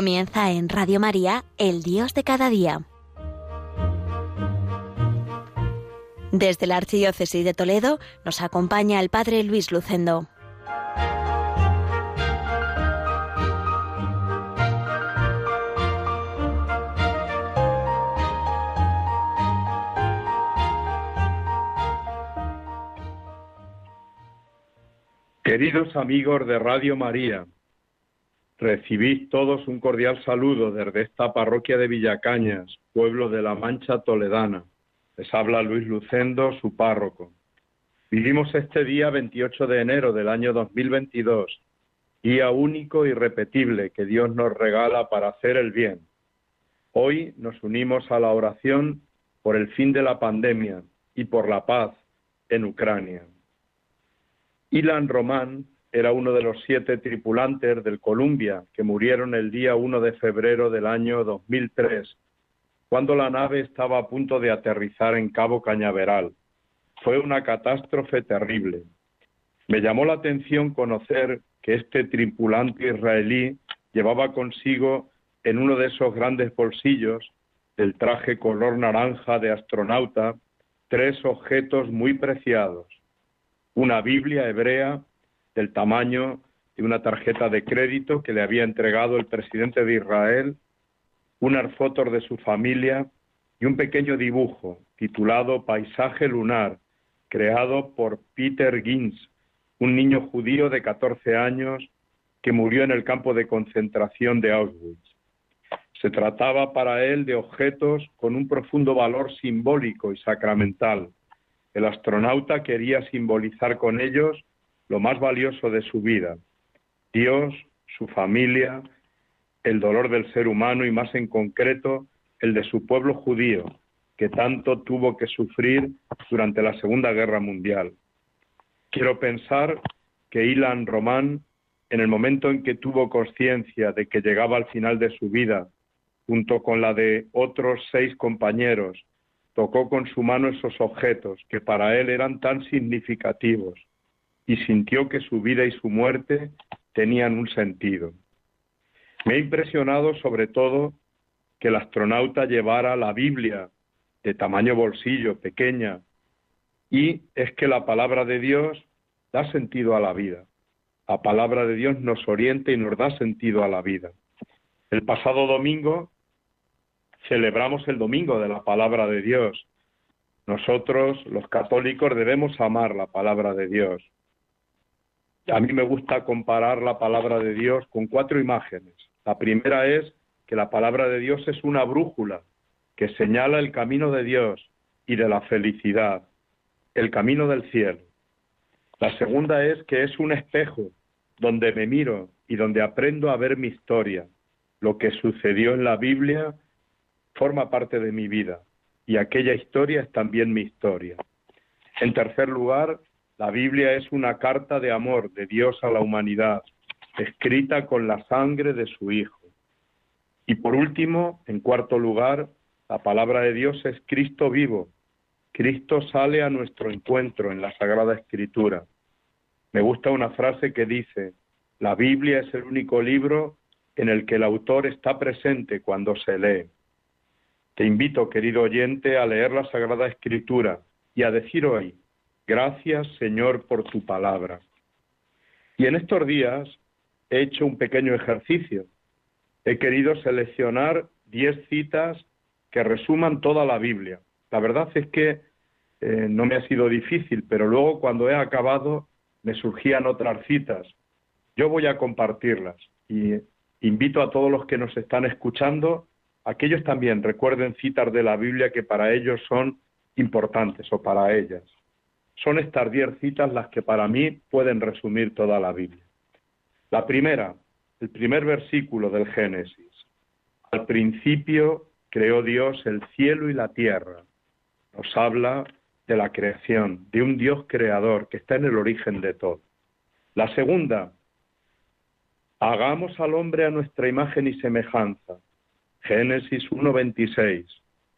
Comienza en Radio María, El Dios de cada día. Desde la Archidiócesis de Toledo nos acompaña el Padre Luis Lucendo. Queridos amigos de Radio María, recibid todos un cordial saludo desde esta parroquia de Villacañas, pueblo de la Mancha Toledana. Les habla Luis Lucendo, su párroco. Vivimos este día 28 de enero del año 2022, día único y repetible que Dios nos regala para hacer el bien. Hoy nos unimos a la oración por el fin de la pandemia y por la paz en Ucrania. Ilan Román era uno de los siete tripulantes del Columbia que murieron el día 1 de febrero del año 2003, cuando la nave estaba a punto de aterrizar en Cabo Cañaveral. Fue una catástrofe terrible. Me llamó la atención conocer que este tripulante israelí llevaba consigo en uno de esos grandes bolsillos del traje color naranja de astronauta tres objetos muy preciados una Biblia hebrea del tamaño de una tarjeta de crédito que le había entregado el presidente de Israel, unas fotos de su familia y un pequeño dibujo titulado Paisaje lunar, creado por Peter Gins, un niño judío de 14 años que murió en el campo de concentración de Auschwitz. Se trataba para él de objetos con un profundo valor simbólico y sacramental, el astronauta quería simbolizar con ellos lo más valioso de su vida, Dios, su familia, el dolor del ser humano y más en concreto el de su pueblo judío, que tanto tuvo que sufrir durante la Segunda Guerra Mundial. Quiero pensar que Ilan Román, en el momento en que tuvo conciencia de que llegaba al final de su vida, junto con la de otros seis compañeros, tocó con su mano esos objetos que para él eran tan significativos y sintió que su vida y su muerte tenían un sentido. Me ha impresionado sobre todo que el astronauta llevara la Biblia de tamaño bolsillo, pequeña, y es que la palabra de Dios da sentido a la vida. La palabra de Dios nos orienta y nos da sentido a la vida. El pasado domingo celebramos el domingo de la palabra de Dios. Nosotros, los católicos, debemos amar la palabra de Dios. A mí me gusta comparar la palabra de Dios con cuatro imágenes. La primera es que la palabra de Dios es una brújula que señala el camino de Dios y de la felicidad, el camino del cielo. La segunda es que es un espejo donde me miro y donde aprendo a ver mi historia, lo que sucedió en la Biblia forma parte de mi vida y aquella historia es también mi historia. En tercer lugar, la Biblia es una carta de amor de Dios a la humanidad, escrita con la sangre de su Hijo. Y por último, en cuarto lugar, la palabra de Dios es Cristo vivo. Cristo sale a nuestro encuentro en la Sagrada Escritura. Me gusta una frase que dice, la Biblia es el único libro en el que el autor está presente cuando se lee. Te invito, querido oyente, a leer la Sagrada Escritura y a decir hoy, gracias Señor por tu palabra. Y en estos días he hecho un pequeño ejercicio. He querido seleccionar diez citas que resuman toda la Biblia. La verdad es que eh, no me ha sido difícil, pero luego cuando he acabado me surgían otras citas. Yo voy a compartirlas y invito a todos los que nos están escuchando aquellos también recuerden citas de la Biblia que para ellos son importantes o para ellas. Son estas diez citas las que para mí pueden resumir toda la Biblia. La primera, el primer versículo del Génesis. Al principio creó Dios el cielo y la tierra. Nos habla de la creación, de un Dios creador que está en el origen de todo. La segunda, hagamos al hombre a nuestra imagen y semejanza Génesis 1.26,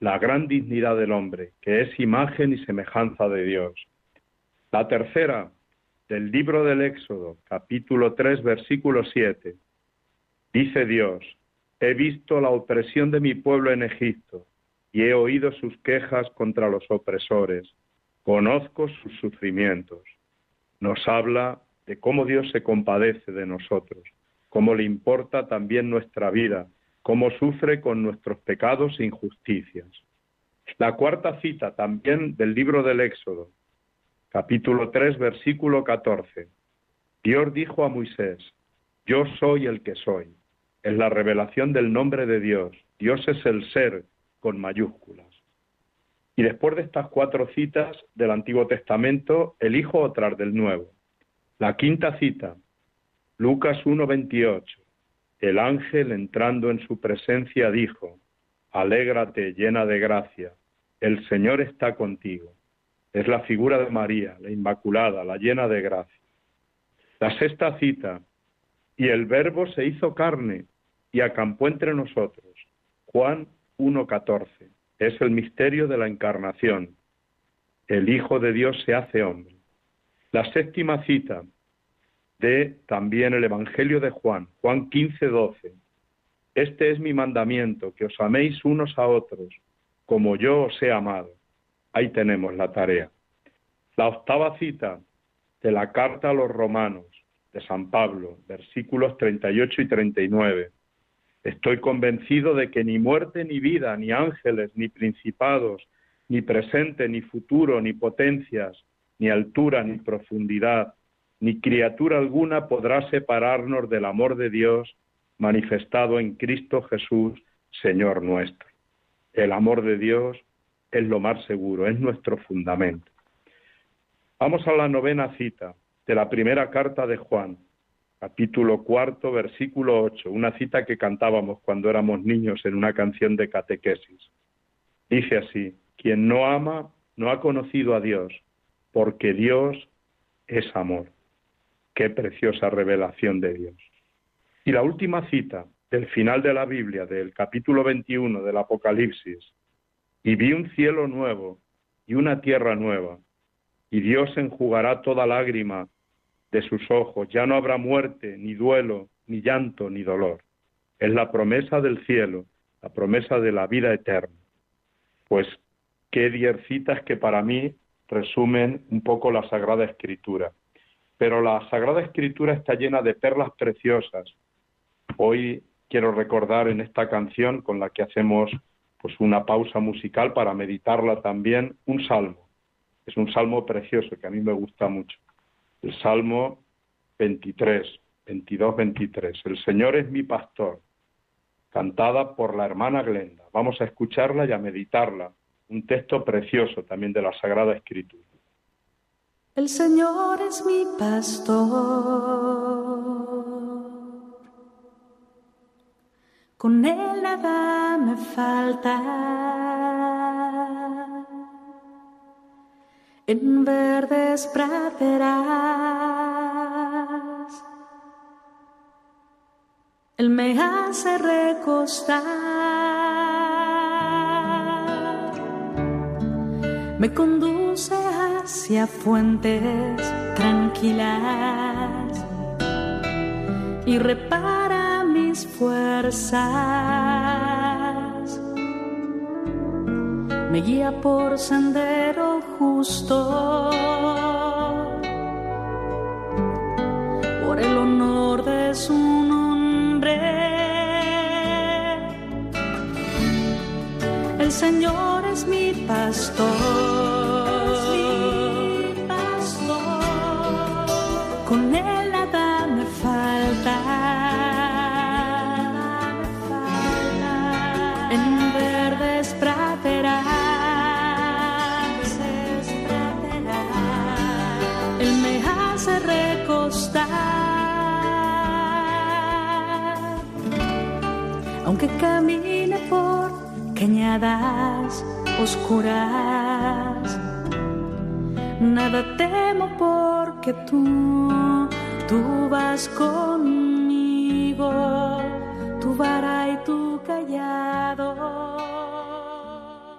la gran dignidad del hombre, que es imagen y semejanza de Dios. La tercera, del libro del Éxodo, capítulo 3, versículo 7, dice Dios, He visto la opresión de mi pueblo en Egipto y he oído sus quejas contra los opresores. Conozco sus sufrimientos. Nos habla de cómo Dios se compadece de nosotros, cómo le importa también nuestra vida, cómo sufre con nuestros pecados e injusticias. La cuarta cita también del libro del Éxodo, capítulo 3, versículo 14. Dios dijo a Moisés, yo soy el que soy. Es la revelación del nombre de Dios. Dios es el ser con mayúsculas. Y después de estas cuatro citas del Antiguo Testamento, elijo otras del Nuevo. La quinta cita, Lucas 1:28. El ángel entrando en su presencia dijo, Alégrate llena de gracia, el Señor está contigo. Es la figura de María, la Inmaculada, la llena de gracia. La sexta cita, y el Verbo se hizo carne y acampó entre nosotros. Juan 1.14. Es el misterio de la encarnación. El Hijo de Dios se hace hombre. La séptima cita de también el Evangelio de Juan, Juan 15.12. Este es mi mandamiento, que os améis unos a otros, como yo os he amado. Ahí tenemos la tarea. La octava cita de la carta a los romanos de San Pablo, versículos 38 y 39. Estoy convencido de que ni muerte ni vida, ni ángeles, ni principados, ni presente, ni futuro, ni potencias, ni altura, ni profundidad, ni criatura alguna podrá separarnos del amor de Dios manifestado en Cristo Jesús, Señor nuestro. El amor de Dios es lo más seguro, es nuestro fundamento. Vamos a la novena cita de la primera carta de Juan, capítulo cuarto, versículo ocho, una cita que cantábamos cuando éramos niños en una canción de catequesis. Dice así, quien no ama no ha conocido a Dios, porque Dios es amor. Qué preciosa revelación de Dios. Y la última cita del final de la Biblia, del capítulo 21 del Apocalipsis, y vi un cielo nuevo y una tierra nueva, y Dios enjugará toda lágrima de sus ojos. Ya no habrá muerte, ni duelo, ni llanto, ni dolor. Es la promesa del cielo, la promesa de la vida eterna. Pues qué diez citas que para mí resumen un poco la Sagrada Escritura. Pero la Sagrada Escritura está llena de perlas preciosas. Hoy quiero recordar en esta canción con la que hacemos pues una pausa musical para meditarla también un salmo. Es un salmo precioso que a mí me gusta mucho el Salmo 23, 22, 23. El Señor es mi pastor, cantada por la hermana Glenda. Vamos a escucharla y a meditarla. Un texto precioso también de la Sagrada Escritura. El Señor es mi pastor. Con él nada me falta en verdes praderas. Él me hace recostar, me conduce hacia fuentes tranquilas y repara mis fuerzas me guía por sendero justo. Por el honor de su nombre, el Señor es mi pastor. Aunque camine por cañadas oscuras. Nada temo porque tú, tú vas conmigo, tu vara y tu callado.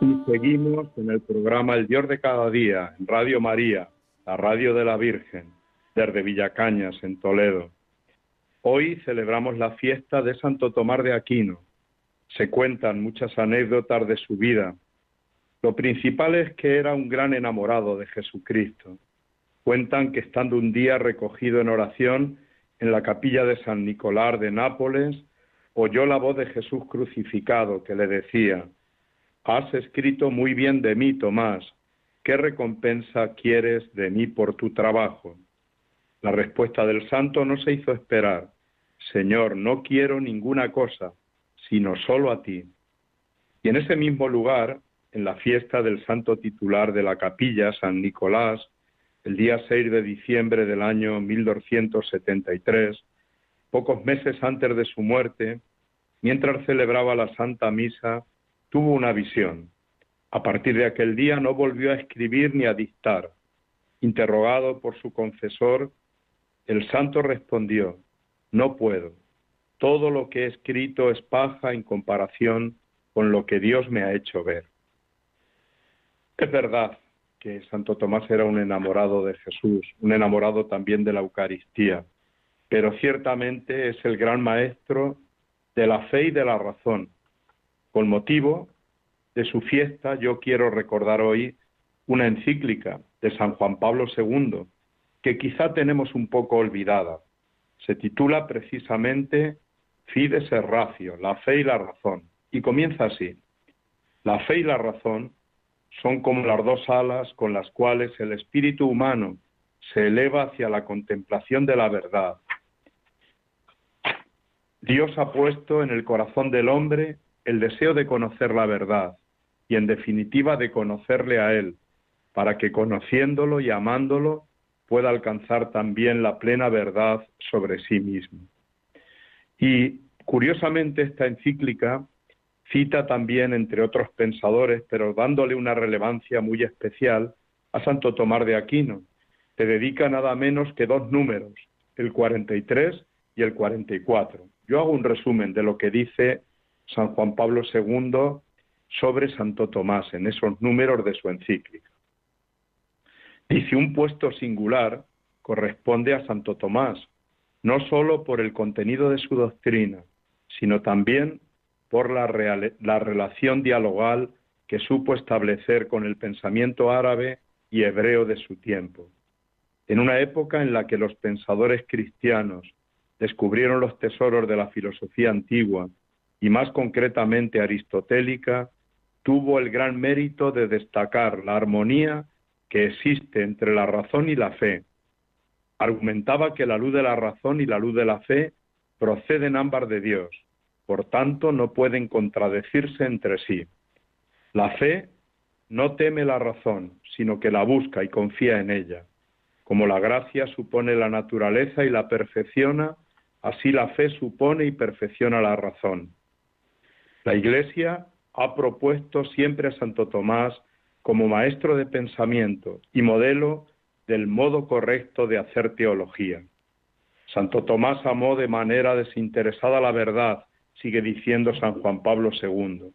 Y seguimos en el programa El Dios de cada día, en Radio María, la radio de la Virgen, desde Villacañas, en Toledo. Hoy celebramos la fiesta de Santo Tomás de Aquino, Se cuentan muchas anécdotas de su vida. Lo principal es que era un gran enamorado de Jesucristo. Cuentan que estando un día recogido en oración en la capilla de San Nicolás de Nápoles, oyó la voz de Jesús crucificado que le decía, Has escrito muy bien de mí, Tomás, ¿qué recompensa quieres de mí por tu trabajo? La respuesta del santo no se hizo esperar. Señor, no quiero ninguna cosa, sino solo a ti. Y en ese mismo lugar, en la fiesta del santo titular de la capilla, San Nicolás, el día 6 de diciembre del año 1273, pocos meses antes de su muerte, mientras celebraba la Santa Misa, tuvo una visión. A partir de aquel día no volvió a escribir ni a dictar. Interrogado por su confesor, el santo respondió, no puedo. Todo lo que he escrito es paja en comparación con lo que Dios me ha hecho ver. Es verdad que Santo Tomás era un enamorado de Jesús, un enamorado también de la Eucaristía, pero ciertamente es el gran maestro de la fe y de la razón. Con motivo de su fiesta, yo quiero recordar hoy una encíclica de San Juan Pablo II, que quizá tenemos un poco olvidada. Se titula precisamente Fides Ratio, la fe y la razón, y comienza así. La fe y la razón son como las dos alas con las cuales el espíritu humano se eleva hacia la contemplación de la verdad. Dios ha puesto en el corazón del hombre el deseo de conocer la verdad y en definitiva de conocerle a Él, para que conociéndolo y amándolo pueda alcanzar también la plena verdad sobre sí mismo. Y curiosamente esta encíclica cita también, entre otros pensadores, pero dándole una relevancia muy especial, a Santo Tomás de Aquino, que dedica nada menos que dos números, el 43 y el 44. Yo hago un resumen de lo que dice San Juan Pablo II sobre Santo Tomás en esos números de su encíclica. Dice, un puesto singular corresponde a Santo Tomás, no sólo por el contenido de su doctrina, sino también por la, la, relación dialogal que supo establecer con el pensamiento árabe y hebreo de su tiempo. En una época en la que los pensadores cristianos descubrieron los tesoros de la filosofía antigua y más concretamente aristotélica, tuvo el gran mérito de destacar la armonía que existe entre la razón y la fe. Argumentaba que la luz de la razón y la luz de la fe proceden ambas de Dios, por tanto no pueden contradecirse entre sí. La fe no teme la razón, sino que la busca y confía en ella. Como la gracia supone la naturaleza y la perfecciona, así la fe supone y perfecciona la razón. La Iglesia ha propuesto siempre a Santo Tomás como maestro de pensamiento y modelo del modo correcto de hacer teología. Santo Tomás amó de manera desinteresada la verdad, sigue diciendo San Juan Pablo II.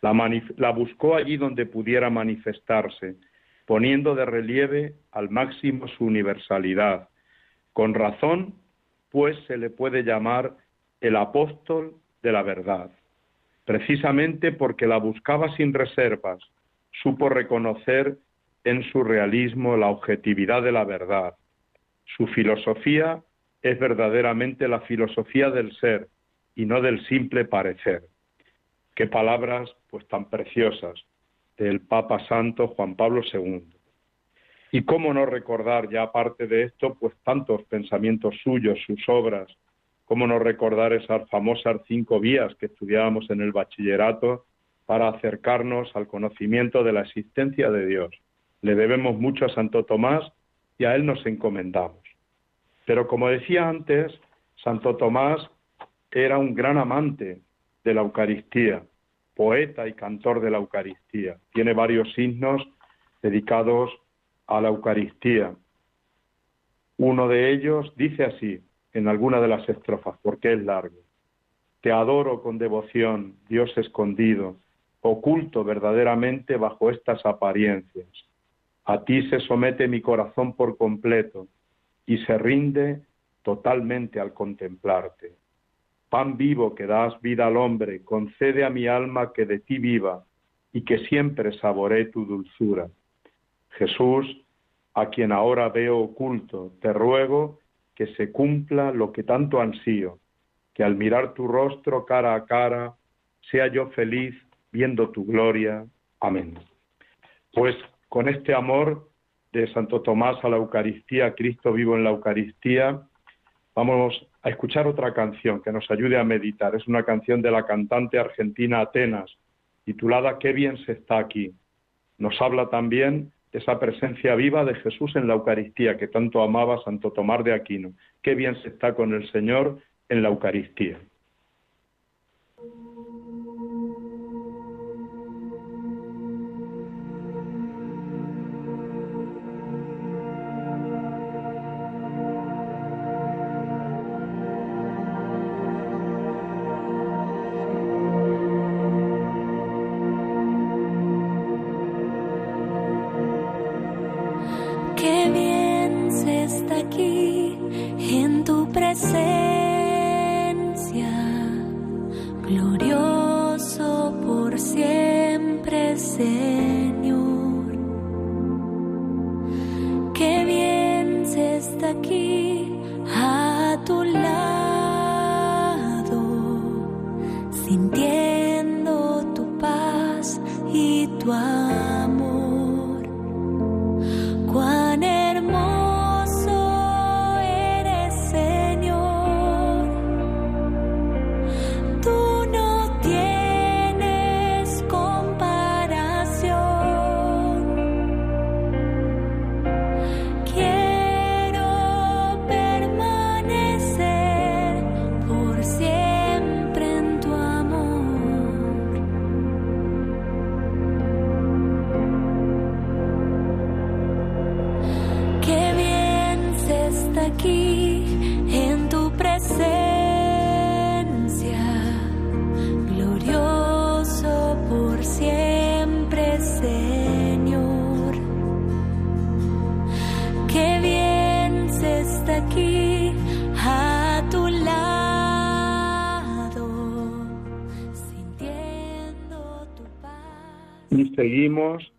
La, buscó allí donde pudiera manifestarse, poniendo de relieve al máximo su universalidad. Con razón, pues se le puede llamar el apóstol de la verdad, precisamente porque la buscaba sin reservas, supo reconocer en su realismo la objetividad de la verdad. Su filosofía es verdaderamente la filosofía del ser y no del simple parecer. Qué palabras pues tan preciosas del Papa Santo Juan Pablo II. Y cómo no recordar ya aparte de esto pues tantos pensamientos suyos, sus obras, cómo no recordar esas famosas cinco vías que estudiábamos en el bachillerato para acercarnos al conocimiento de la existencia de Dios. Le debemos mucho a Santo Tomás y a él nos encomendamos. Pero como decía antes, Santo Tomás era un gran amante de la Eucaristía, poeta y cantor de la Eucaristía. Tiene varios himnos dedicados a la Eucaristía. Uno de ellos dice así, en alguna de las estrofas, porque es largo. Te adoro con devoción, Dios escondido, oculto verdaderamente bajo estas apariencias. A ti se somete mi corazón por completo y se rinde totalmente al contemplarte. pan vivo que das vida al hombre, concede a mi alma que de ti viva y que siempre saboree tu dulzura. Jesús, a quien ahora veo oculto, te ruego que se cumpla lo que tanto ansío, que al mirar tu rostro cara a cara, sea yo feliz viendo tu gloria. Amén. Pues con este amor de Santo Tomás a la Eucaristía, Cristo vivo en la Eucaristía, vamos a escuchar otra canción que nos ayude a meditar. Es una canción de la cantante argentina Atenas, titulada Qué bien se está aquí. Nos habla también de esa presencia viva de Jesús en la Eucaristía que tanto amaba Santo Tomás de Aquino. Qué bien se está con el Señor en la Eucaristía. Seguimos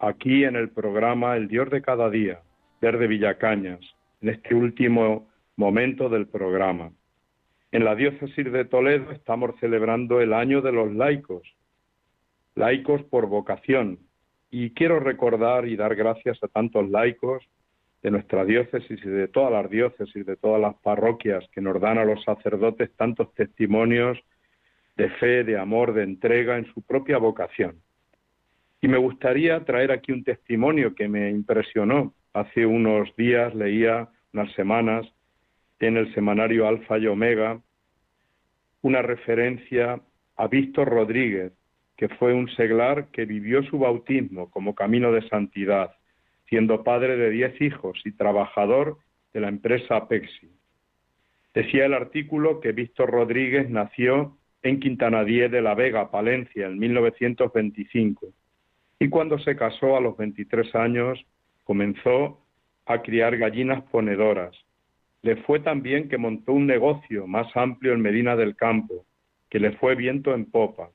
aquí en el programa El Dios de cada día, Verde Villacañas, en este último momento del programa. En la diócesis de Toledo estamos celebrando el año de los laicos, laicos por vocación, y quiero recordar y dar gracias a tantos laicos de nuestra diócesis y de todas las diócesis, de todas las parroquias que nos dan a los sacerdotes tantos testimonios de fe, de amor, de entrega en su propia vocación. Y me gustaría traer aquí un testimonio que me impresionó. Hace unos días leía, unas semanas, en el semanario Alfa y Omega, una referencia a Víctor Rodríguez, que fue un seglar que vivió su bautismo como camino de santidad, siendo padre de diez hijos y trabajador de la empresa Pexi. Decía el artículo que Víctor Rodríguez nació en Quintanadía de la Vega, Palencia, en 1925 y cuando se casó a los 23 años comenzó a criar gallinas ponedoras. Le fue también que montó un negocio más amplio en Medina del Campo, que le fue viento en popa.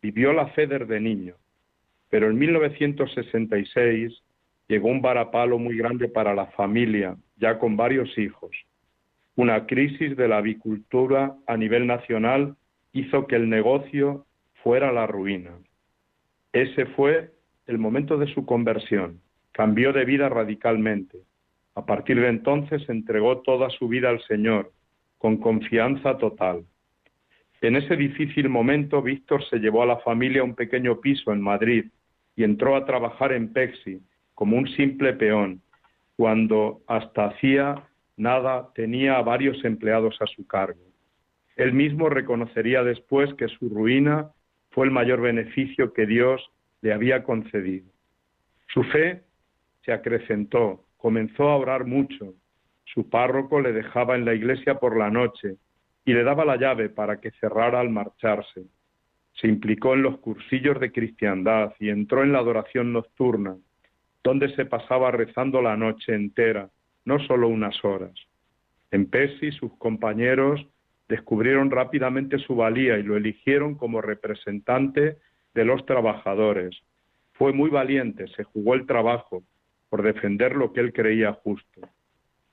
Vivió la fe desde niño. Pero en 1966 llegó un varapalo muy grande para la familia, ya con varios hijos. Una crisis de la avicultura a nivel nacional hizo que el negocio fuera la ruina. Ese fue el momento de su conversión. Cambió de vida radicalmente. A partir de entonces entregó toda su vida al Señor, con confianza total. En ese difícil momento, Víctor se llevó a la familia a un pequeño piso en Madrid y entró a trabajar en Pexi como un simple peón, cuando hasta hacía nada tenía a varios empleados a su cargo. Él mismo reconocería después que su ruina fue el mayor beneficio que Dios le había concedido. Su fe se acrecentó, comenzó a orar mucho. Su párroco le dejaba en la iglesia por la noche y le daba la llave para que cerrara al marcharse. Se implicó en los cursillos de cristiandad y entró en la adoración nocturna, donde se pasaba rezando la noche entera, no solo unas horas. En Pesi sus compañeros descubrieron rápidamente su valía y lo eligieron como representante de los trabajadores. Fue muy valiente, se jugó el trabajo por defender lo que él creía justo.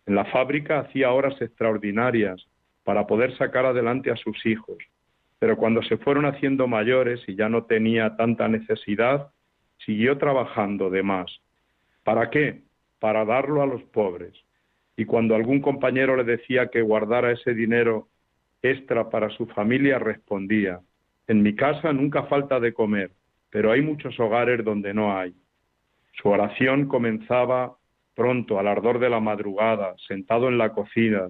En la fábrica hacía horas extraordinarias para poder sacar adelante a sus hijos, pero cuando se fueron haciendo mayores y ya no tenía tanta necesidad, siguió trabajando de más. ¿Para qué? Para darlo a los pobres. Y cuando algún compañero le decía que guardara ese dinero extra para su familia, respondía, en mi casa nunca falta de comer, pero hay muchos hogares donde no hay. Su oración comenzaba pronto, al ardor de la madrugada, sentado en la cocina.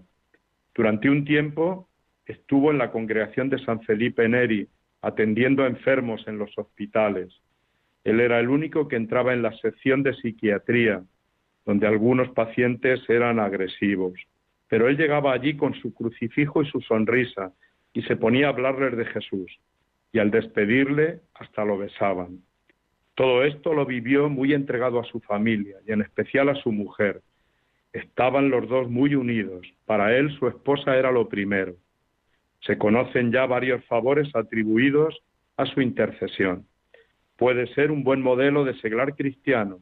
Durante un tiempo estuvo en la congregación de San Felipe Neri, atendiendo a enfermos en los hospitales. Él era el único que entraba en la sección de psiquiatría, donde algunos pacientes eran agresivos. Pero él llegaba allí con su crucifijo y su sonrisa y se ponía a hablarles de Jesús. Y al despedirle hasta lo besaban. Todo esto lo vivió muy entregado a su familia y en especial a su mujer. Estaban los dos muy unidos. Para él su esposa era lo primero. Se conocen ya varios favores atribuidos a su intercesión puede ser un buen modelo de seglar cristiano,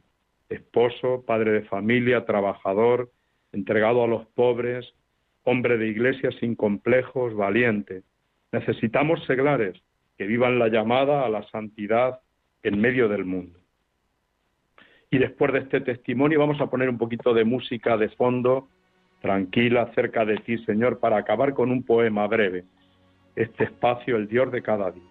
esposo, padre de familia, trabajador, entregado a los pobres, hombre de iglesia sin complejos, valiente. Necesitamos seglares que vivan la llamada a la santidad en medio del mundo. Y después de este testimonio vamos a poner un poquito de música de fondo, tranquila, cerca de ti, Señor, para acabar con un poema breve. Este espacio, el Dios de cada día.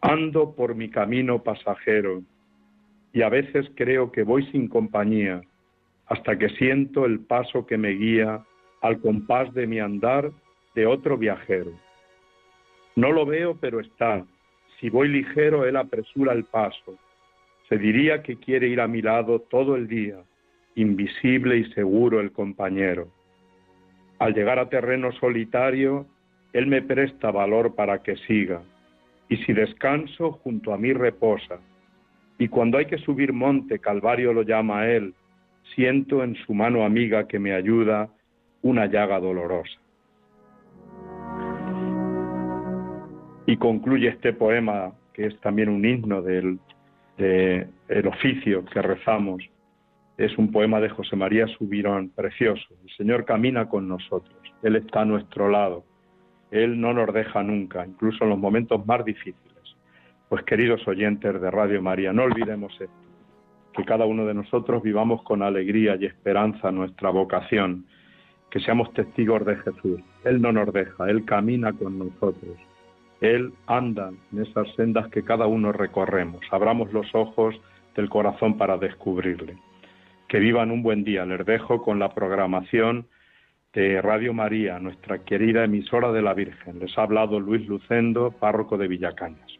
Ando por mi camino pasajero y a veces creo que voy sin compañía hasta que siento el paso que me guía al compás de mi andar de otro viajero. No lo veo, pero está. Si voy ligero, él apresura el paso. Se diría que quiere ir a mi lado todo el día, invisible y seguro el compañero. Al llegar a terreno solitario, él me presta valor para que siga y si descanso, junto a mí reposa. Y cuando hay que subir monte, Calvario lo llama a él, siento en su mano amiga que me ayuda una llaga dolorosa. Y concluye este poema, que es también un himno del el oficio que rezamos. Es un poema de José María Subirón, precioso. El Señor camina con nosotros, Él está a nuestro lado él no nos deja nunca, incluso en los momentos más difíciles. Pues queridos oyentes de Radio María, no olvidemos esto, que cada uno de nosotros vivamos con alegría y esperanza nuestra vocación, que seamos testigos de Jesús. Él no nos deja, Él camina con nosotros. Él anda en esas sendas que cada uno recorremos. Abramos los ojos del corazón para descubrirle. Que vivan un buen día. Les dejo con la programación de Radio María, nuestra querida emisora de la Virgen. Les ha hablado Luis Lucendo, párroco de Villacañas.